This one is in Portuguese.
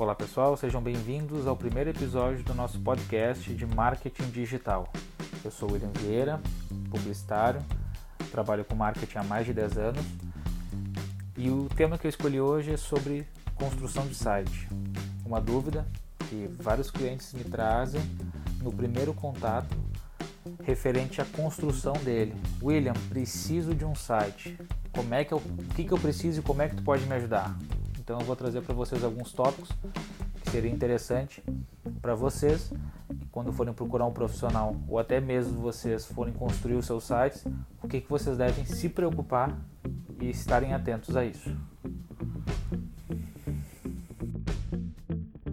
Olá pessoal, sejam bem-vindos ao primeiro episódio do nosso podcast de marketing digital. Eu sou William Vieira, publicitário, trabalho com marketing há mais de 10 anos e o tema que eu escolhi hoje é sobre construção de site. Uma dúvida que vários clientes me trazem no primeiro contato referente à construção dele. William, preciso de um site. Como é que eu, o que, que eu preciso e como é que tu pode me ajudar? Então eu vou trazer para vocês alguns tópicos que seria interessante para vocês quando forem procurar um profissional ou até mesmo vocês forem construir os seus sites, o que, que vocês devem se preocupar e estarem atentos a isso.